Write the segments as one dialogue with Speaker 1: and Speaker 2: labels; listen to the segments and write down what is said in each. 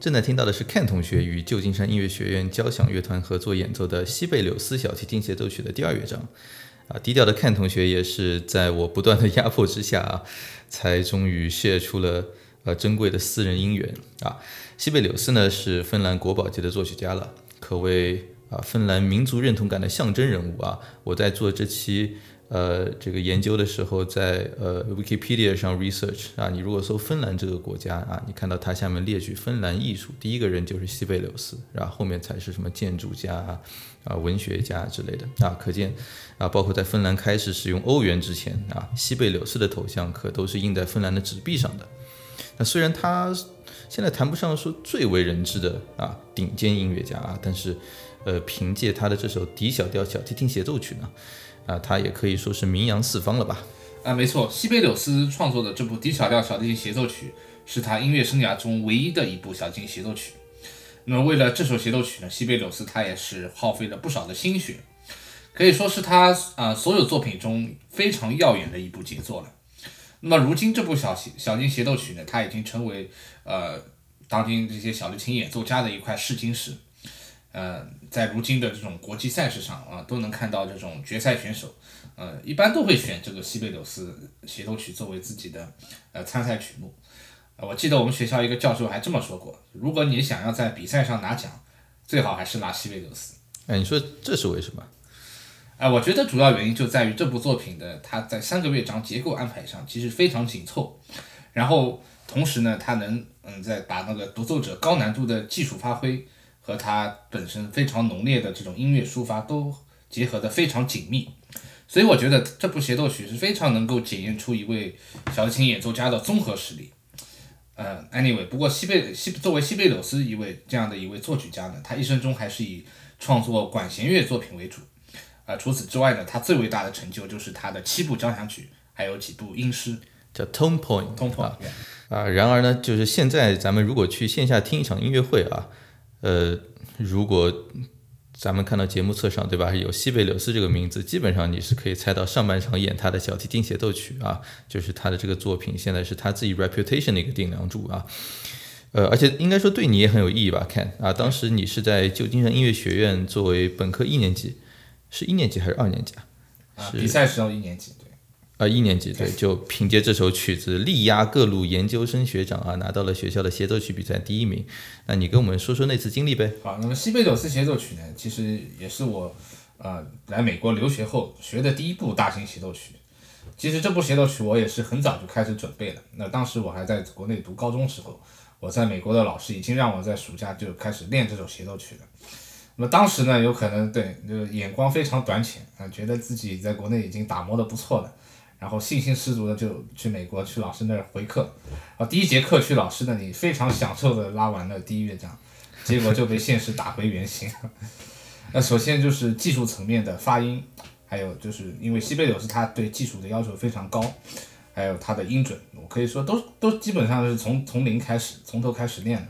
Speaker 1: 正在听到的是 Ken 同学与旧金山音乐学院交响乐团合作演奏的西贝柳斯小提琴协奏曲的第二乐章。啊，低调的 Ken 同学也是在我不断的压迫之下啊，才终于泄出了呃珍贵的私人姻缘啊。西贝柳斯呢是芬兰国宝级的作曲家了，可谓啊芬兰民族认同感的象征人物啊。我在做这期。呃，这个研究的时候，在呃 Wikipedia 上 research 啊，你如果搜芬兰这个国家啊，你看到它下面列举芬兰艺术，第一个人就是西贝柳斯，然后后面才是什么建筑家啊、文学家之类的啊，可见啊，包括在芬兰开始使用欧元之前啊，西贝柳斯的头像可都是印在芬兰的纸币上的。那虽然他现在谈不上说最为人知的啊顶尖音乐家啊，但是呃，凭借他的这首 D 小调小提琴协奏曲呢。啊，他也可以说是名扬四方了吧？
Speaker 2: 啊，没错，西贝柳斯创作的这部 D 小调小提琴协奏曲是他音乐生涯中唯一的一部小提琴协奏曲。那么为了这首协奏曲呢，西贝柳斯他也是耗费了不少的心血，可以说是他啊所有作品中非常耀眼的一部杰作了。那么如今这部小小小提琴协奏曲呢，它已经成为呃当今这些小提琴演奏家的一块试金石。呃，在如今的这种国际赛事上啊，都能看到这种决赛选手，呃，一般都会选这个西贝柳斯协奏曲作为自己的呃参赛曲目。我记得我们学校一个教授还这么说过：如果你想要在比赛上拿奖，最好还是拿西贝柳斯。
Speaker 1: 哎，你说这是为什么？
Speaker 2: 哎，我觉得主要原因就在于这部作品的它在三个乐章结构安排上其实非常紧凑，然后同时呢，它能嗯在把那个独奏者高难度的技术发挥。和他本身非常浓烈的这种音乐抒发都结合得非常紧密，所以我觉得这部协奏曲是非常能够检验出一位小提琴演奏家的综合实力。呃，anyway，不过西贝西作为西贝柳斯一位这样的一位作曲家呢，他一生中还是以创作管弦乐作品为主。呃，除此之外呢，他最伟大的成就就是他的七部交响曲，还有几部音诗，
Speaker 1: 叫 tone point。
Speaker 2: tone point
Speaker 1: 啊，然而呢，就是现在咱们如果去线下听一场音乐会啊。呃，如果咱们看到节目册上，对吧，有西贝柳斯这个名字，基本上你是可以猜到上半场演他的小提琴协奏曲啊，就是他的这个作品，现在是他自己 reputation 的一个顶梁柱啊。呃，而且应该说对你也很有意义吧？看啊，当时你是在旧金山音乐学院作为本科一年级，是一年级还是二年级啊？
Speaker 2: 啊，比赛时候一年级。
Speaker 1: 啊，一年级对，就凭借这首曲子力压各路研究生学长啊，拿到了学校的协奏曲比赛第一名。那你跟我们说说那次经历呗？
Speaker 2: 好，那么西贝柳斯协奏曲呢，其实也是我呃来美国留学后学的第一部大型协奏曲。其实这部协奏曲我也是很早就开始准备了。那当时我还在国内读高中时候，我在美国的老师已经让我在暑假就开始练这首协奏曲了。那么当时呢，有可能对就眼光非常短浅啊，觉得自己在国内已经打磨的不错了。然后信心十足的就去美国去老师那儿回课，啊，第一节课去老师那里非常享受的拉完了第一乐章，结果就被现实打回原形。那首先就是技术层面的发音，还有就是因为西贝柳斯他对技术的要求非常高，还有他的音准，我可以说都都基本上是从从零开始，从头开始练的。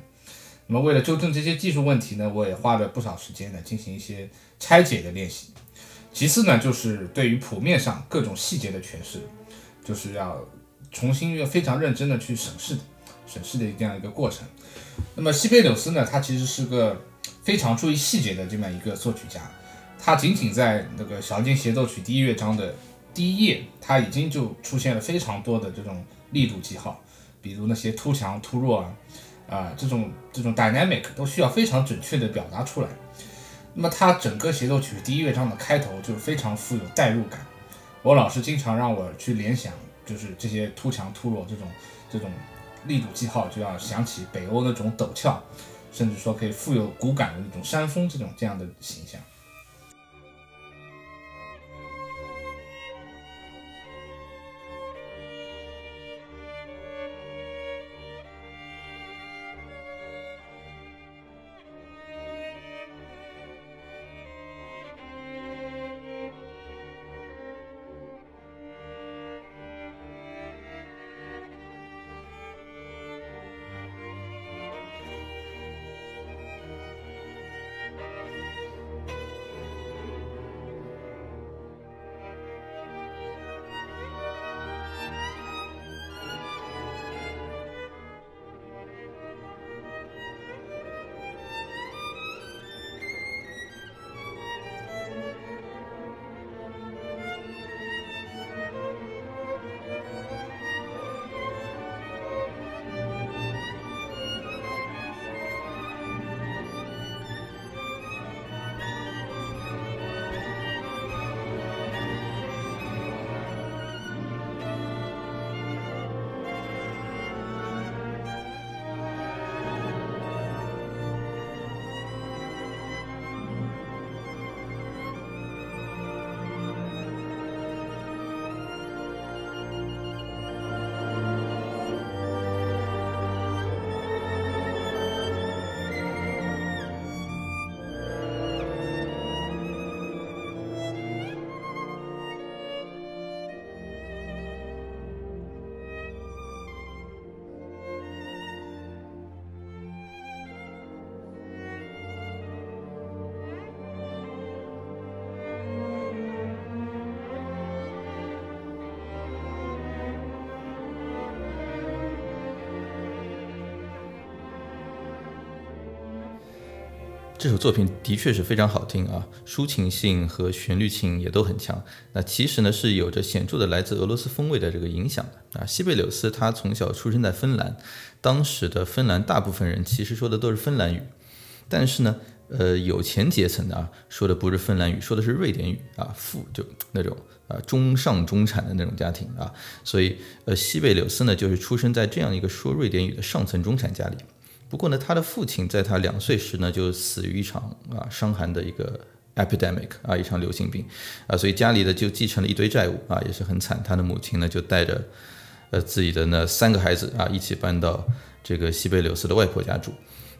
Speaker 2: 那么为了纠正这些技术问题呢，我也花了不少时间呢进行一些拆解的练习。其次呢，就是对于谱面上各种细节的诠释，就是要重新要非常认真的去审视的，审视的这样一个过程。那么西贝柳斯呢，他其实是个非常注意细节的这么一个作曲家，他仅仅在那个小提琴协奏曲第一乐章的第一页，他已经就出现了非常多的这种力度记号，比如那些突强、突弱啊，啊这种这种 dynamic 都需要非常准确的表达出来。那么它整个协奏曲第一乐章的开头就非常富有代入感，我老师经常让我去联想，就是这些突强、突弱这种这种力度记号，就要想起北欧那种陡峭，甚至说可以富有骨感的那种山峰这种这样的形象。
Speaker 1: 这首作品的确是非常好听啊，抒情性和旋律性也都很强。那其实呢是有着显著的来自俄罗斯风味的这个影响的啊。西贝柳斯他从小出生在芬兰，当时的芬兰大部分人其实说的都是芬兰语，但是呢，呃，有钱阶层的啊说的不是芬兰语，说的是瑞典语啊，富就那种啊中上中产的那种家庭啊，所以呃西贝柳斯呢就是出生在这样一个说瑞典语的上层中产家里。不过呢，他的父亲在他两岁时呢就死于一场啊伤寒的一个 epidemic 啊一场流行病啊，所以家里的就继承了一堆债务啊，也是很惨。他的母亲呢就带着呃自己的那三个孩子啊一起搬到这个西贝柳斯的外婆家住。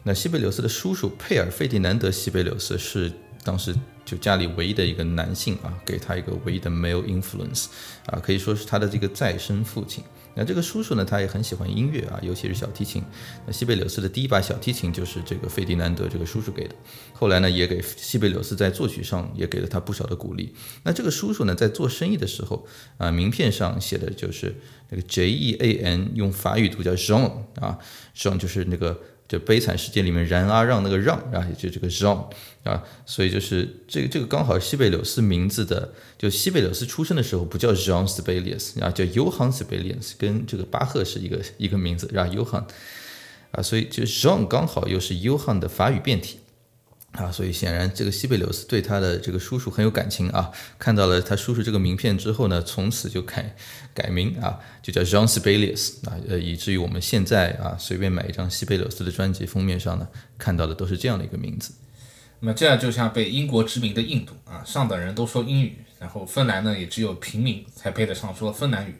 Speaker 1: 那西贝柳斯的叔叔佩尔费迪南德西贝柳斯是当时就家里唯一的一个男性啊，给他一个唯一的 male influence 啊，可以说是他的这个再生父亲。那这个叔叔呢，他也很喜欢音乐啊，尤其是小提琴。那西贝柳斯的第一把小提琴就是这个费迪南德这个叔叔给的。后来呢，也给西贝柳斯在作曲上也给了他不少的鼓励。那这个叔叔呢，在做生意的时候啊，名片上写的就是那个 J E A N，用法语读叫 Jean 啊，Jean 就是那个。就悲惨世界里面然阿让那个让啊，也就这个 Jean 啊，所以就是这个这个刚好西贝柳斯名字的，就西贝柳斯出生的时候不叫 Jean Sibelius 啊，叫 Johann Sibelius，跟这个巴赫是一个一个名字，然后 Johann 啊，所以就 Jean 刚好又是 Johann 的法语变体。啊，所以显然这个西贝柳斯对他的这个叔叔很有感情啊。看到了他叔叔这个名片之后呢，从此就改改名啊，就叫 John Sibelius 啊，呃，以至于我们现在啊，随便买一张西贝柳斯的专辑封面上呢，看到的都是这样的一个名字。
Speaker 2: 那么这样就像被英国殖民的印度啊，上等人都说英语，然后芬兰呢也只有平民才配得上说芬兰语。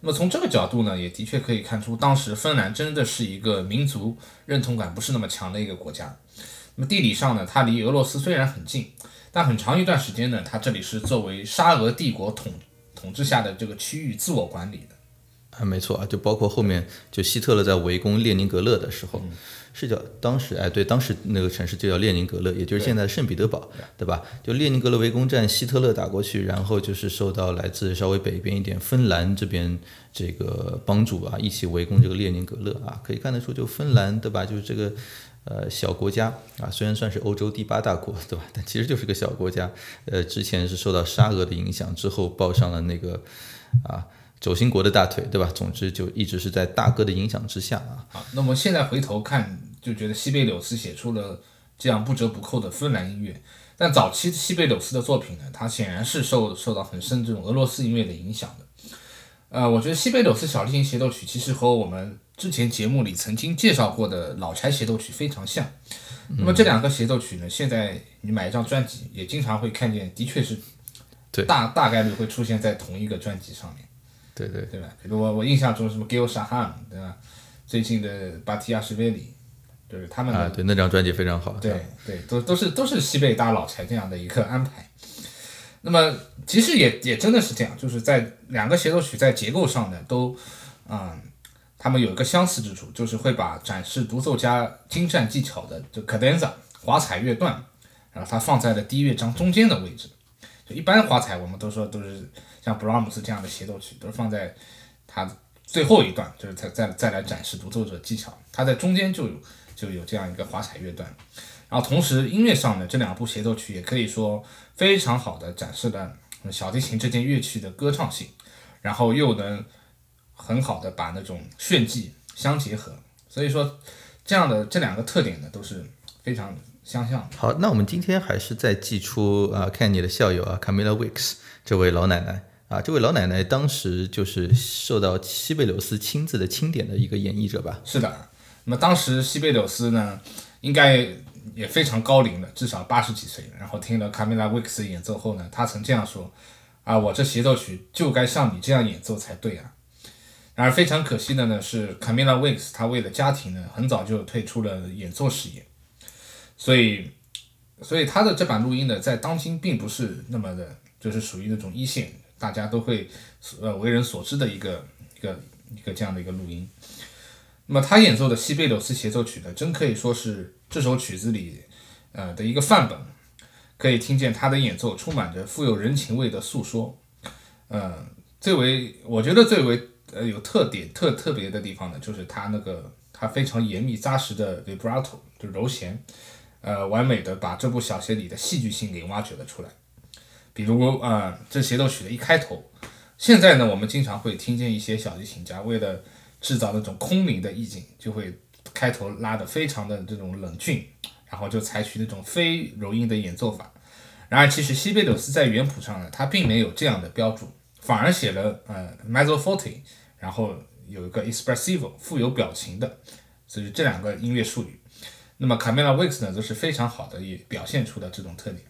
Speaker 2: 那么从这个角度呢，也的确可以看出，当时芬兰真的是一个民族认同感不是那么强的一个国家。那么地理上呢，它离俄罗斯虽然很近，但很长一段时间呢，它这里是作为沙俄帝国统统治下的这个区域自我管理的。
Speaker 1: 啊，没错啊，就包括后面就希特勒在围攻列宁格勒的时候，是叫当时哎对，当时那个城市就叫列宁格勒，也就是现在的圣彼得堡，对吧？就列宁格勒围攻战，希特勒打过去，然后就是受到来自稍微北边一点芬兰这边这个帮助啊，一起围攻这个列宁格勒啊，可以看得出就芬兰对吧？就是这个。呃小国家啊，虽然算是欧洲第八大国，对吧？但其实就是个小国家。呃，之前是受到沙俄的影响，之后抱上了那个啊轴心国的大腿，对吧？总之就一直是在大哥的影响之下啊。
Speaker 2: 好，那么现在回头看，就觉得西贝柳斯写出了这样不折不扣的芬兰音乐。但早期西贝柳斯的作品呢，它显然是受受到很深这种俄罗斯音乐的影响的。呃，我觉得西贝柳斯小提琴协奏曲其实和我们之前节目里曾经介绍过的老柴协奏曲非常像。那么这两个协奏曲呢，现在你买一张专辑也经常会看见，的确是
Speaker 1: 对
Speaker 2: 大大概率会出现在同一个专辑上面，
Speaker 1: 对对
Speaker 2: 对吧？比如我我印象中什么 Gil Shaham 对吧？最近的巴提亚什维里，就是他们
Speaker 1: 啊，对那张专辑非常好。
Speaker 2: 对对，都都是都是西贝大老柴这样的一个安排。那么其实也也真的是这样，就是在两个协奏曲在结构上呢，都嗯，他们有一个相似之处，就是会把展示独奏家精湛技巧的就 cadenza 华彩乐段，然后它放在了第一乐章中间的位置。就一般华彩我们都说都是像布拉姆斯这样的协奏曲，都是放在它最后一段，就是再再再来展示独奏者技巧。它在中间就有就有这样一个华彩乐段。然后同时音乐上呢，这两部协奏曲也可以说非常好的展示了小提琴这件乐器的歌唱性，然后又能很好的把那种炫技相结合。所以说这样的这两个特点呢都是非常相像的。
Speaker 1: 好，那我们今天还是再寄出啊，看你的校友啊，Camilla Wicks 这位老奶奶啊，这位老奶奶当时就是受到西贝柳斯亲自的钦点的一个演绎者吧？
Speaker 2: 是的，那么当时西贝柳斯呢，应该也非常高龄了，至少八十几岁。然后听了卡米拉·维克斯演奏后呢，他曾这样说：“啊，我这协奏曲就该像你这样演奏才对啊。”而非常可惜的呢是，卡米拉·维克斯他为了家庭呢，很早就退出了演奏事业，所以，所以他的这版录音呢，在当今并不是那么的，就是属于那种一线，大家都会呃为人所知的一个一个一个这样的一个录音。那么他演奏的西贝柳斯协奏曲呢，真可以说是这首曲子里，呃的一个范本。可以听见他的演奏充满着富有人情味的诉说。呃，最为我觉得最为呃有特点特特别的地方呢，就是他那个他非常严密扎实的 vibrato 就柔弦，呃，完美的把这部小协里的戏剧性给挖掘了出来。比如啊，这协奏曲的一开头，现在呢，我们经常会听见一些小提琴家为了制造那种空灵的意境，就会开头拉得非常的这种冷峻，然后就采取那种非柔音的演奏法。然而，其实西贝柳斯在原谱上呢，他并没有这样的标注，反而写了呃 mezzo forte，然后有一个 expressive，富有表情的，所以这两个音乐术语。那么 Camila Wicks 呢，则是非常好的也表现出了这种特点。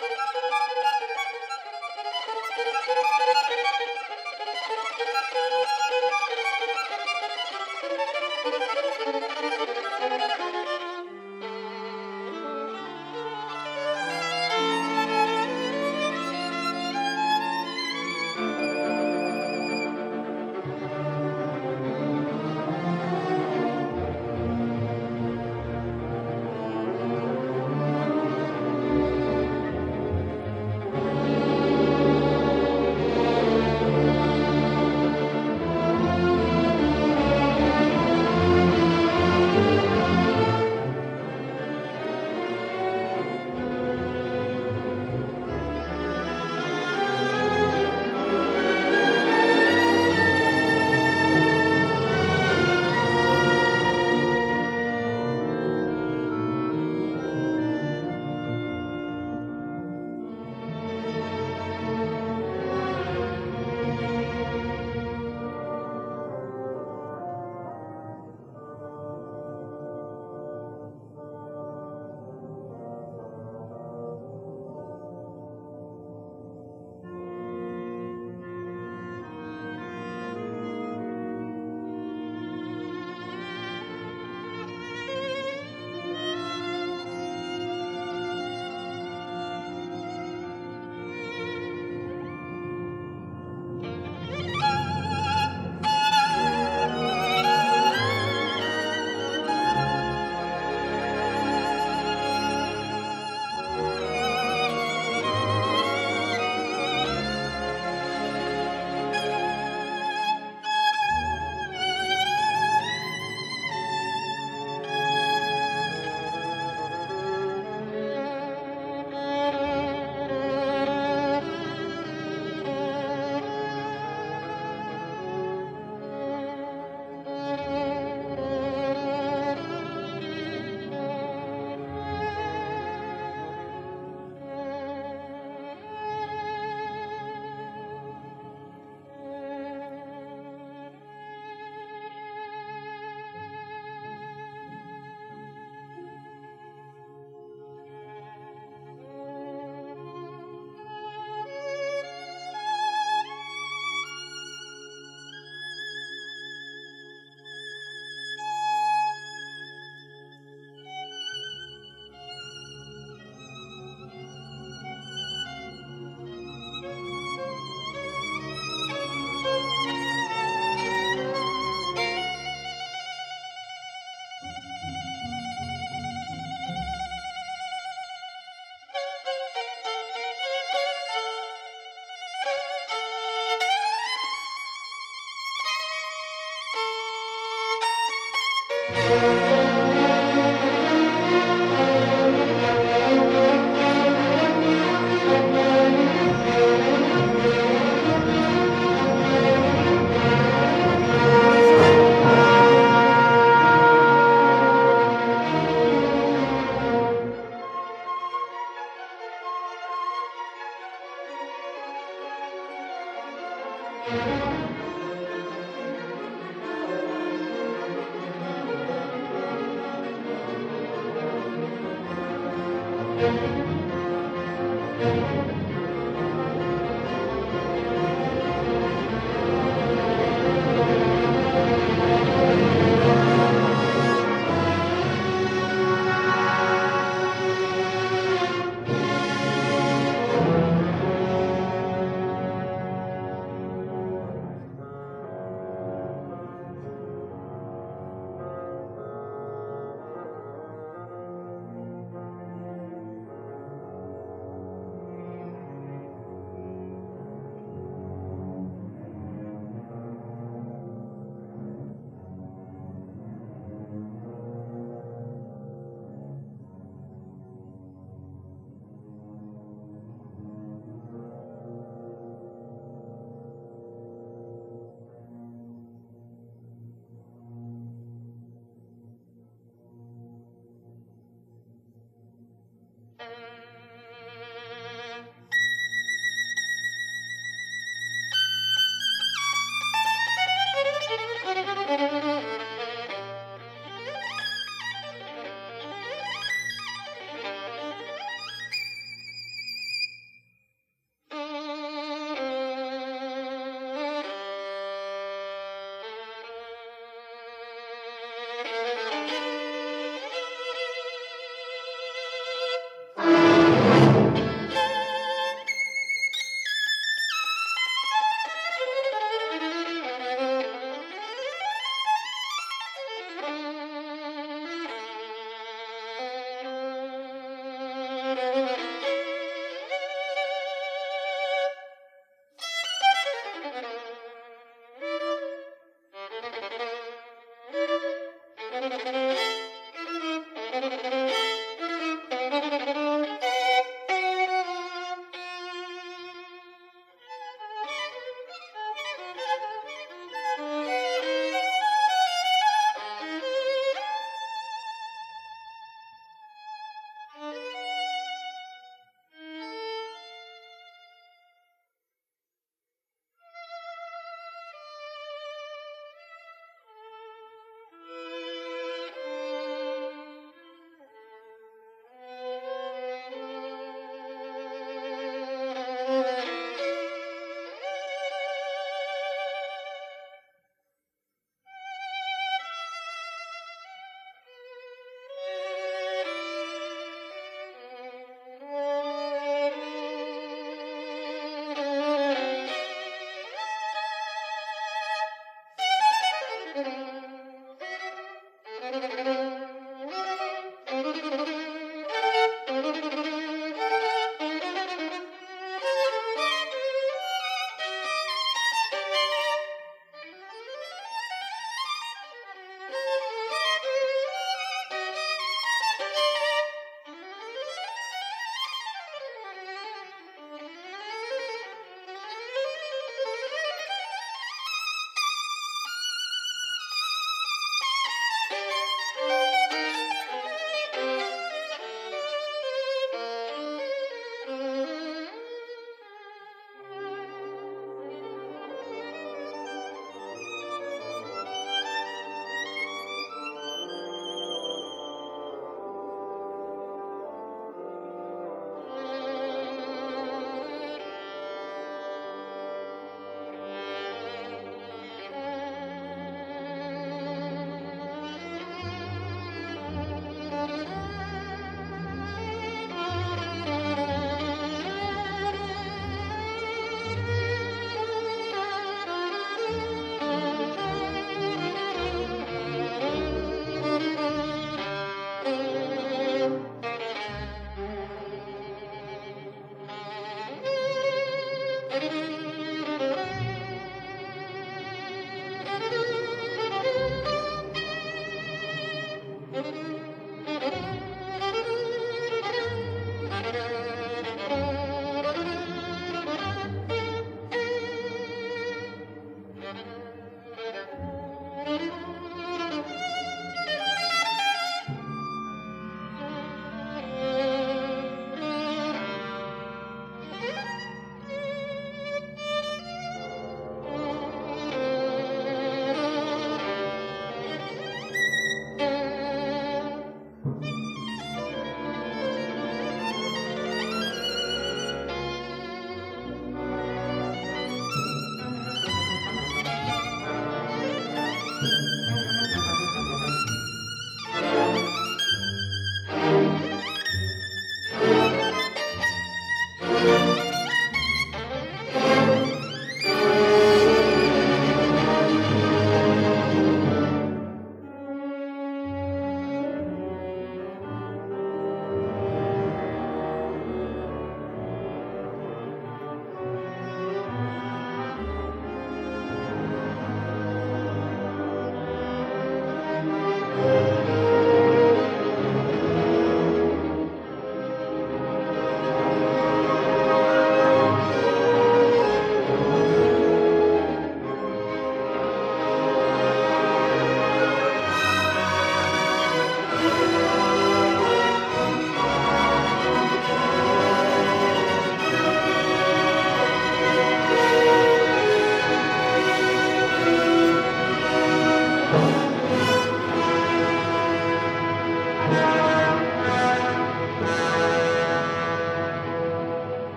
Speaker 2: Thank you.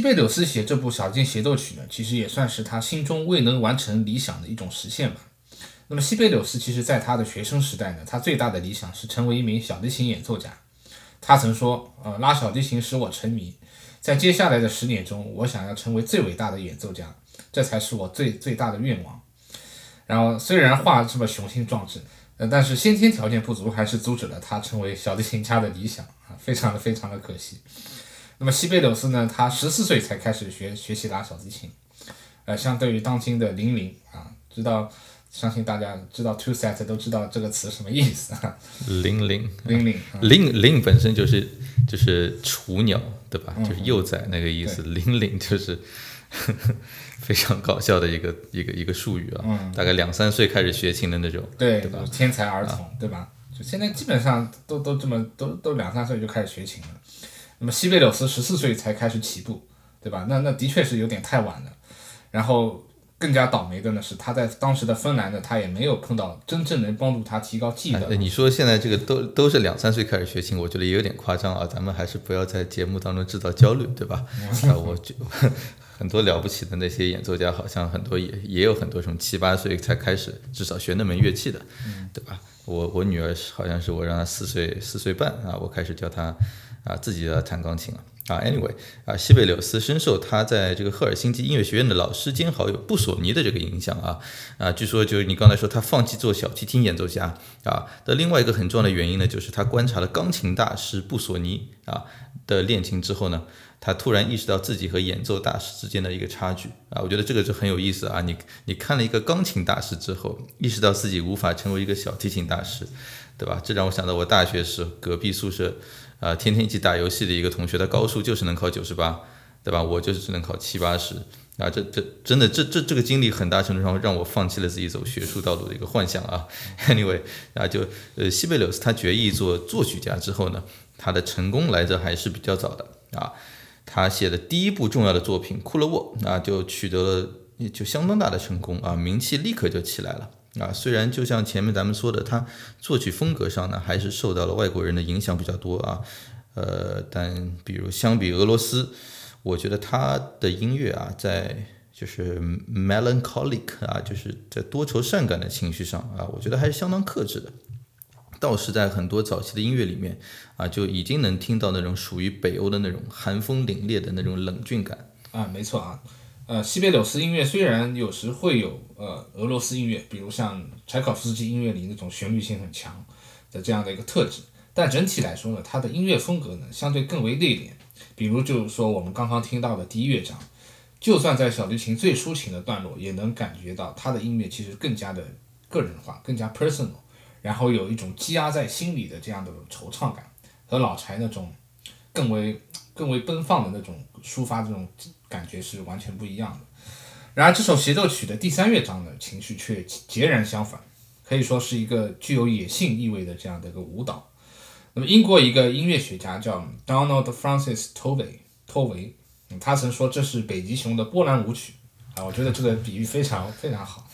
Speaker 2: 西贝柳斯写这部小提琴协奏曲呢，其实也算是他心中未能完成理想的一种实现吧。那么西贝柳斯其实在他的学生时代呢，他最大的理想是成为一名小提琴演奏家。他曾说：“呃，拉小提琴使我沉迷，在接下来的十年中，我想要成为最伟大的演奏家，这才是我最最大的愿望。”然后虽然话这么雄心壮志，呃，但是先天条件不足，还是阻止了他成为小提琴家的理想啊，非常的非常的可惜。那么西贝柳斯呢，他十四岁才开始学学习拉小提琴，呃，相对于当今的零零啊，知道。相信大家知道 two set 都知道这个词什么意思啊？
Speaker 1: 零零
Speaker 2: 零零
Speaker 1: 零零本身就是就是雏鸟，对吧？就是幼崽那个意思。零零就是非常搞笑的一个一个一个术语啊。大概两三岁开始学琴的那种，
Speaker 2: 对
Speaker 1: 对吧？
Speaker 2: 天才儿童，对吧？就现在基本上都都这么都都两三岁就开始学琴了。那么西贝柳斯十四岁才开始起步，对吧？那那的确是有点太晚了。然后。更加倒霉的呢是，他在当时的芬兰呢，他也没有碰到真正能帮助他提高技能。
Speaker 1: 你说现在这个都都是两三岁开始学琴，我觉得也有点夸张啊。咱们还是不要在节目当中制造焦虑，对吧？啊，我就很多了不起的那些演奏家，好像很多也也有很多从七八岁才开始至少学那门乐器的，对吧？我我女儿好像是我让她四岁四岁半啊，我开始教她啊自己要弹钢琴了。啊，anyway，啊，西贝柳斯深受他在这个赫尔辛基音乐学院的老师兼好友布索尼的这个影响啊，啊，据说就是你刚才说他放弃做小提琴演奏家啊的另外一个很重要的原因呢，就是他观察了钢琴大师布索尼啊的练琴之后呢，他突然意识到自己和演奏大师之间的一个差距啊，我觉得这个就很有意思啊，你你看了一个钢琴大师之后，意识到自己无法成为一个小提琴大师，对吧？这让我想到我大学时隔壁宿舍。啊，天天一起打游戏的一个同学，他高数就是能考九十八，对吧？我就是只能考七八十。啊，这这真的，这这这个经历很大程度上让我放弃了自己走学术道路的一个幻想啊。Anyway，啊，就呃，西贝柳斯他决意做作曲家之后呢，他的成功来着还是比较早的啊。他写的第一部重要的作品《库勒沃》啊，就取得了就相当大的成功啊，名气立刻就起来了。啊，虽然就像前面咱们说的，他作曲风格上呢，还是受到了外国人的影响比较多啊。呃，但比如相比俄罗斯，我觉得他的音乐啊，在就是 melancholic 啊，就是在多愁善感的情绪上啊，我觉得还是相当克制的。倒是在很多早期的音乐里面啊，就已经能听到那种属于北欧的那种寒风凛冽的那种冷峻感
Speaker 2: 啊，没错啊。呃，西贝柳斯音乐虽然有时会有呃俄罗斯音乐，比如像柴可夫斯基音乐里那种旋律性很强的这样的一个特质，但整体来说呢，它的音乐风格呢相对更为内敛。比如就是说我们刚刚听到的第一乐章，就算在小提琴最抒情的段落，也能感觉到它的音乐其实更加的个人化，更加 personal，然后有一种积压在心里的这样的惆怅感，和老柴那种更为更为奔放的那种抒发这种。感觉是完全不一样的。然而，这首协奏曲的第三乐章的情绪却截然相反，可以说是一个具有野性意味的这样的一个舞蹈。那么，英国一个音乐学家叫 Donald Francis Tovey，托维，他曾说这是北极熊的波兰舞曲啊。我觉得这个比喻非常非常好。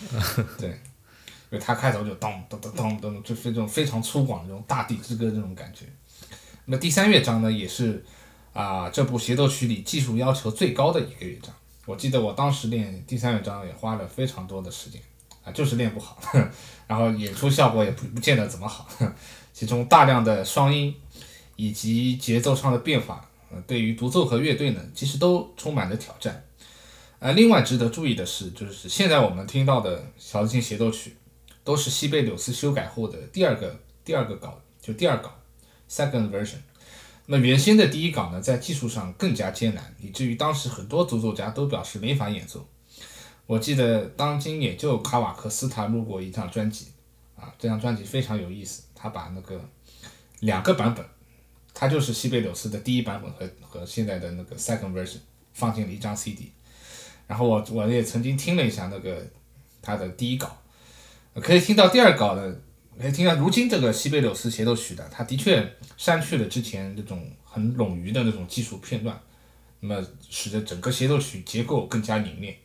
Speaker 2: 对，因为他开头就咚咚咚咚咚，就是这种非常粗犷的这种大地之歌这种感觉。那么第三乐章呢，也是。啊，这部协奏曲里技术要求最高的一个乐章，我记得我当时练第三乐章也花了非常多的时间，啊，就是练不好，然后演出效果也不不见得怎么好，其中大量的双音以及节奏上的变化，呃，对于独奏和乐队呢，其实都充满了挑战。呃，另外值得注意的是，就是现在我们听到的小提琴协奏曲，都是西贝柳斯修改后的第二个第二个稿，就第二稿，second version。那原先的第一稿呢，在技术上更加艰难，以至于当时很多独奏家都表示没法演奏。我记得当今也就卡瓦克斯他录过一张专辑，啊，这张专辑非常有意思，他把那个两个版本，他就是西贝柳斯的第一版本和和现在的那个 second version 放进了一张 CD，然后我我也曾经听了一下那个他的第一稿，可以听到第二稿的。哎听到，如今这个西贝柳斯协奏曲的，它的确删去了之前那种很冗余的那种技术片段，那么使得整个协奏曲结构更加凝练。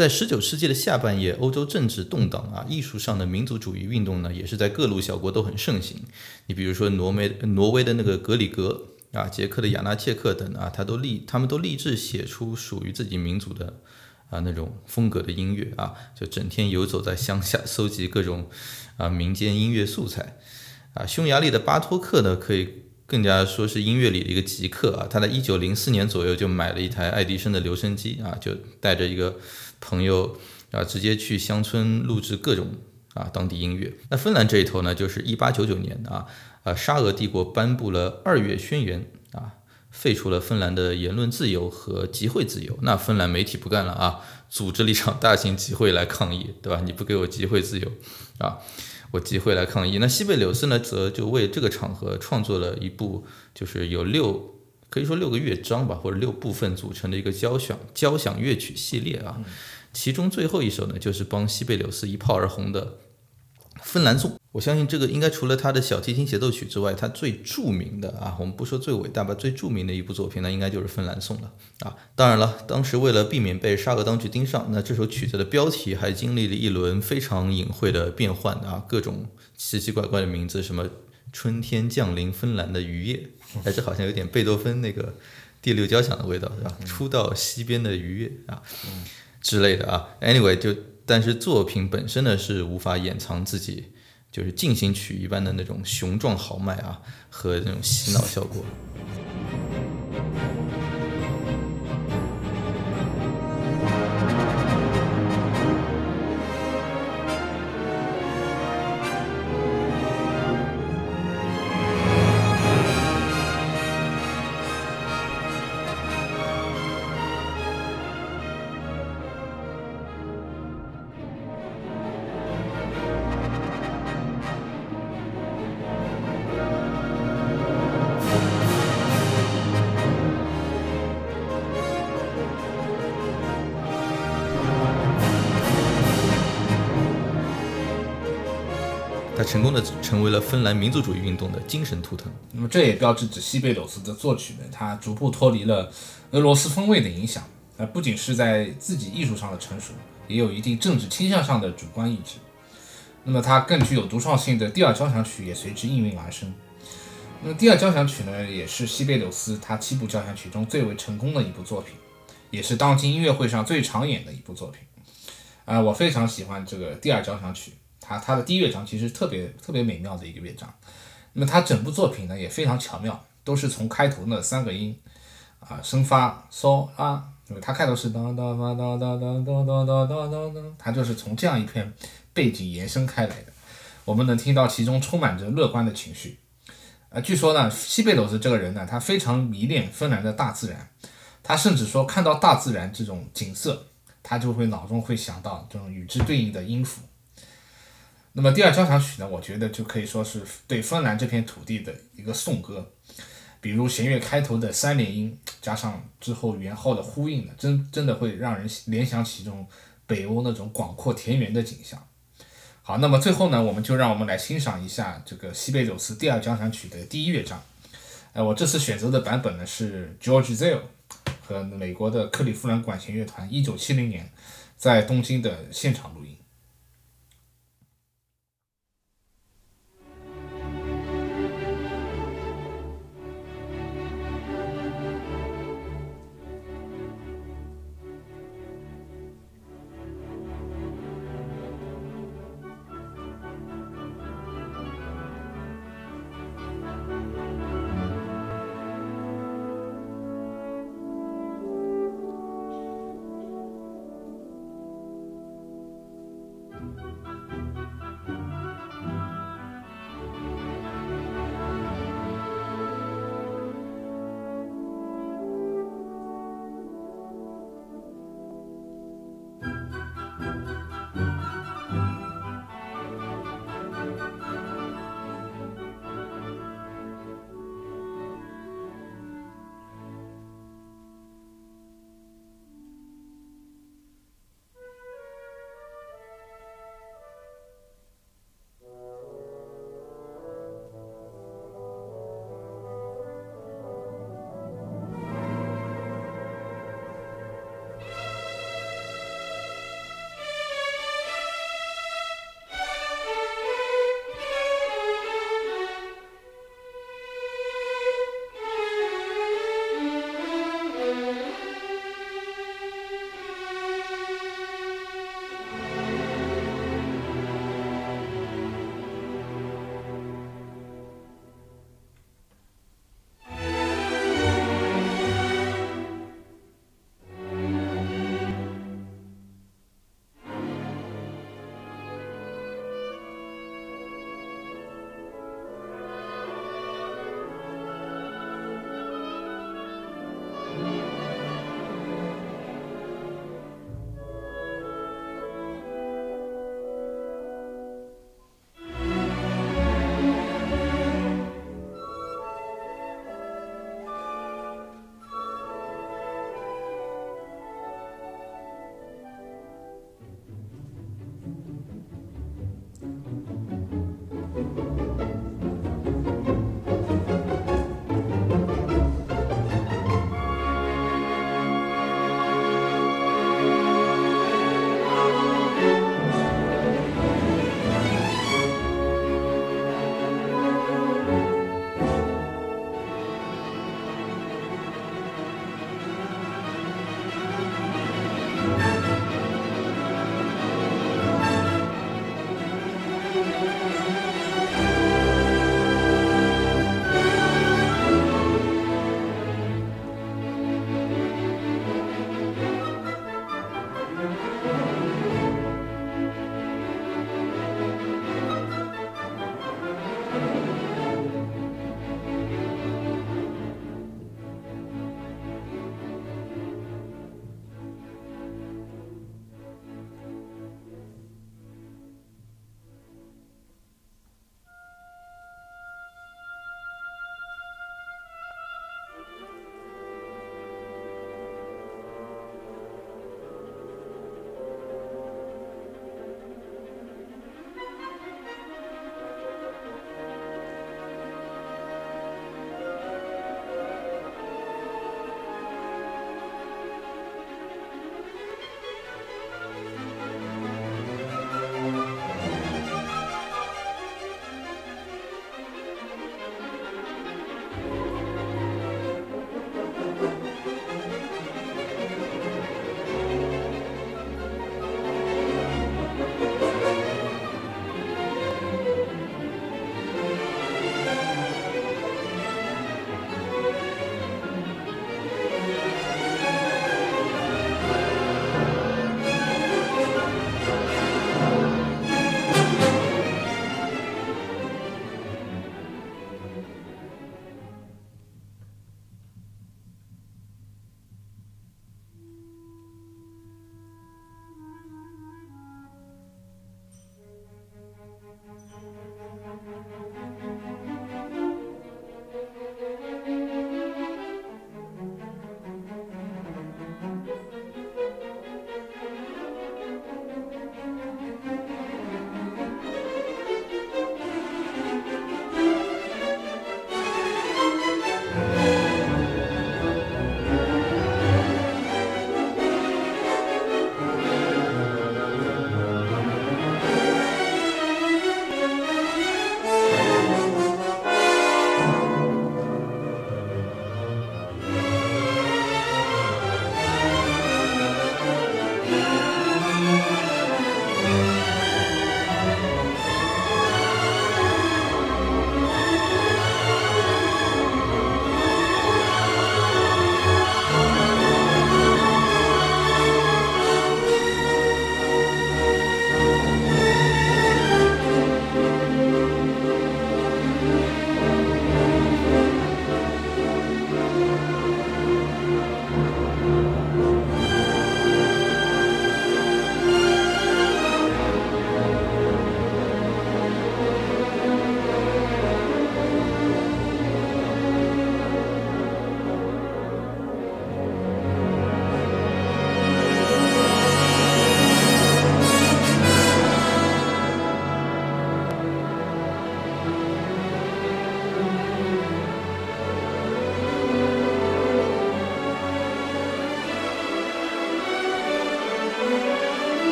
Speaker 1: 在十九世纪的下半叶，欧洲政治动荡啊，艺术上的民族主义运动呢，也是在各路小国都很盛行。你比如说挪威，挪威的那个格里格啊，捷克的亚纳切克等啊，他都立，他们都立志写出属于自己民族的啊那种风格的音乐啊，就整天游走在乡下，搜集各种啊民间音乐素材。啊，匈牙利的巴托克呢，可以。更加说是音乐里的一个极客啊，他在一九零四年左右就买了一台爱迪生的留声机啊，就带着一个朋友啊，直接去乡村录制各种啊当地音乐。那芬兰这一头呢，就是一八九九年啊，啊沙俄帝国颁布了二月宣言啊，废除了芬兰的言论自由和集会自由。那芬兰媒体不干了啊，组织了一场大型集会来抗议，对吧？你不给我集会自由啊！我集会来抗议。那西贝柳斯呢，则就为这个场合创作了一部，就是有六，可以说六个乐章吧，或者六部分组成的一个交响交响乐曲系列啊。其中最后一首呢，就是帮西贝柳斯一炮而红的。芬兰颂，我相信这个应该除了他的小提琴协奏曲之外，他最著名的啊，我们不说最伟大吧，最著名的一部作品，那应该就是芬兰颂了啊。当然了，当时为了避免被沙俄当局盯上，那这首曲子的标题还经历了一轮非常隐晦的变换啊，各种奇奇怪怪的名字，什么春天降临芬兰的渔夜，哎，这好像有点贝多芬那个第六交响的味道，是吧？初到西边的渔夜啊之类的啊。Anyway 就。但是作品本身呢是无法掩藏自己，就是进行曲一般的那种雄壮豪迈啊和那种洗脑效果。成为了芬兰民族主义运动的精神图腾。
Speaker 2: 那么这也标志着西贝柳斯的作曲呢，他逐步脱离了俄罗斯风味的影响。呃，不仅是在自己艺术上的成熟，也有一定政治倾向上的主观意志。那么他更具有独创性的第二交响曲也随之应运而生。那么第二交响曲呢，也是西贝柳斯他七部交响曲中最为成功的一部作品，也是当今音乐会上最常演的一部作品。啊，我非常喜欢这个第二交响曲。啊，他的第一乐章其实特别特别美妙的一个乐章，那么他整部作品呢也非常巧妙，都是从开头那三个音啊升发嗦拉，因为他开头是哒哒哒哒哒哒哒哒哒哒哒，它就是从这样一片背景延伸开来的，我们能听到其中充满着乐观的情绪。啊，据说呢，西贝柳斯这个人呢，他非常迷恋芬兰的大自然，他甚至说看到大自然这种景色，他就会脑中会想到这种与之对应的音符。那么第二交响曲呢，我觉得就可以说是对芬兰这片土地的一个颂歌，比如弦乐开头的三连音，加上之后圆号的呼应呢，真真的会让人联想起这种北欧那种广阔田园的景象。好，那么最后呢，我们就让我们来欣赏一下这个西贝柳斯第二交响曲的第一乐章。哎，我这次选择的版本呢是 George Zell 和美国的克利夫兰管弦乐团一九七零年在东京的现场录音。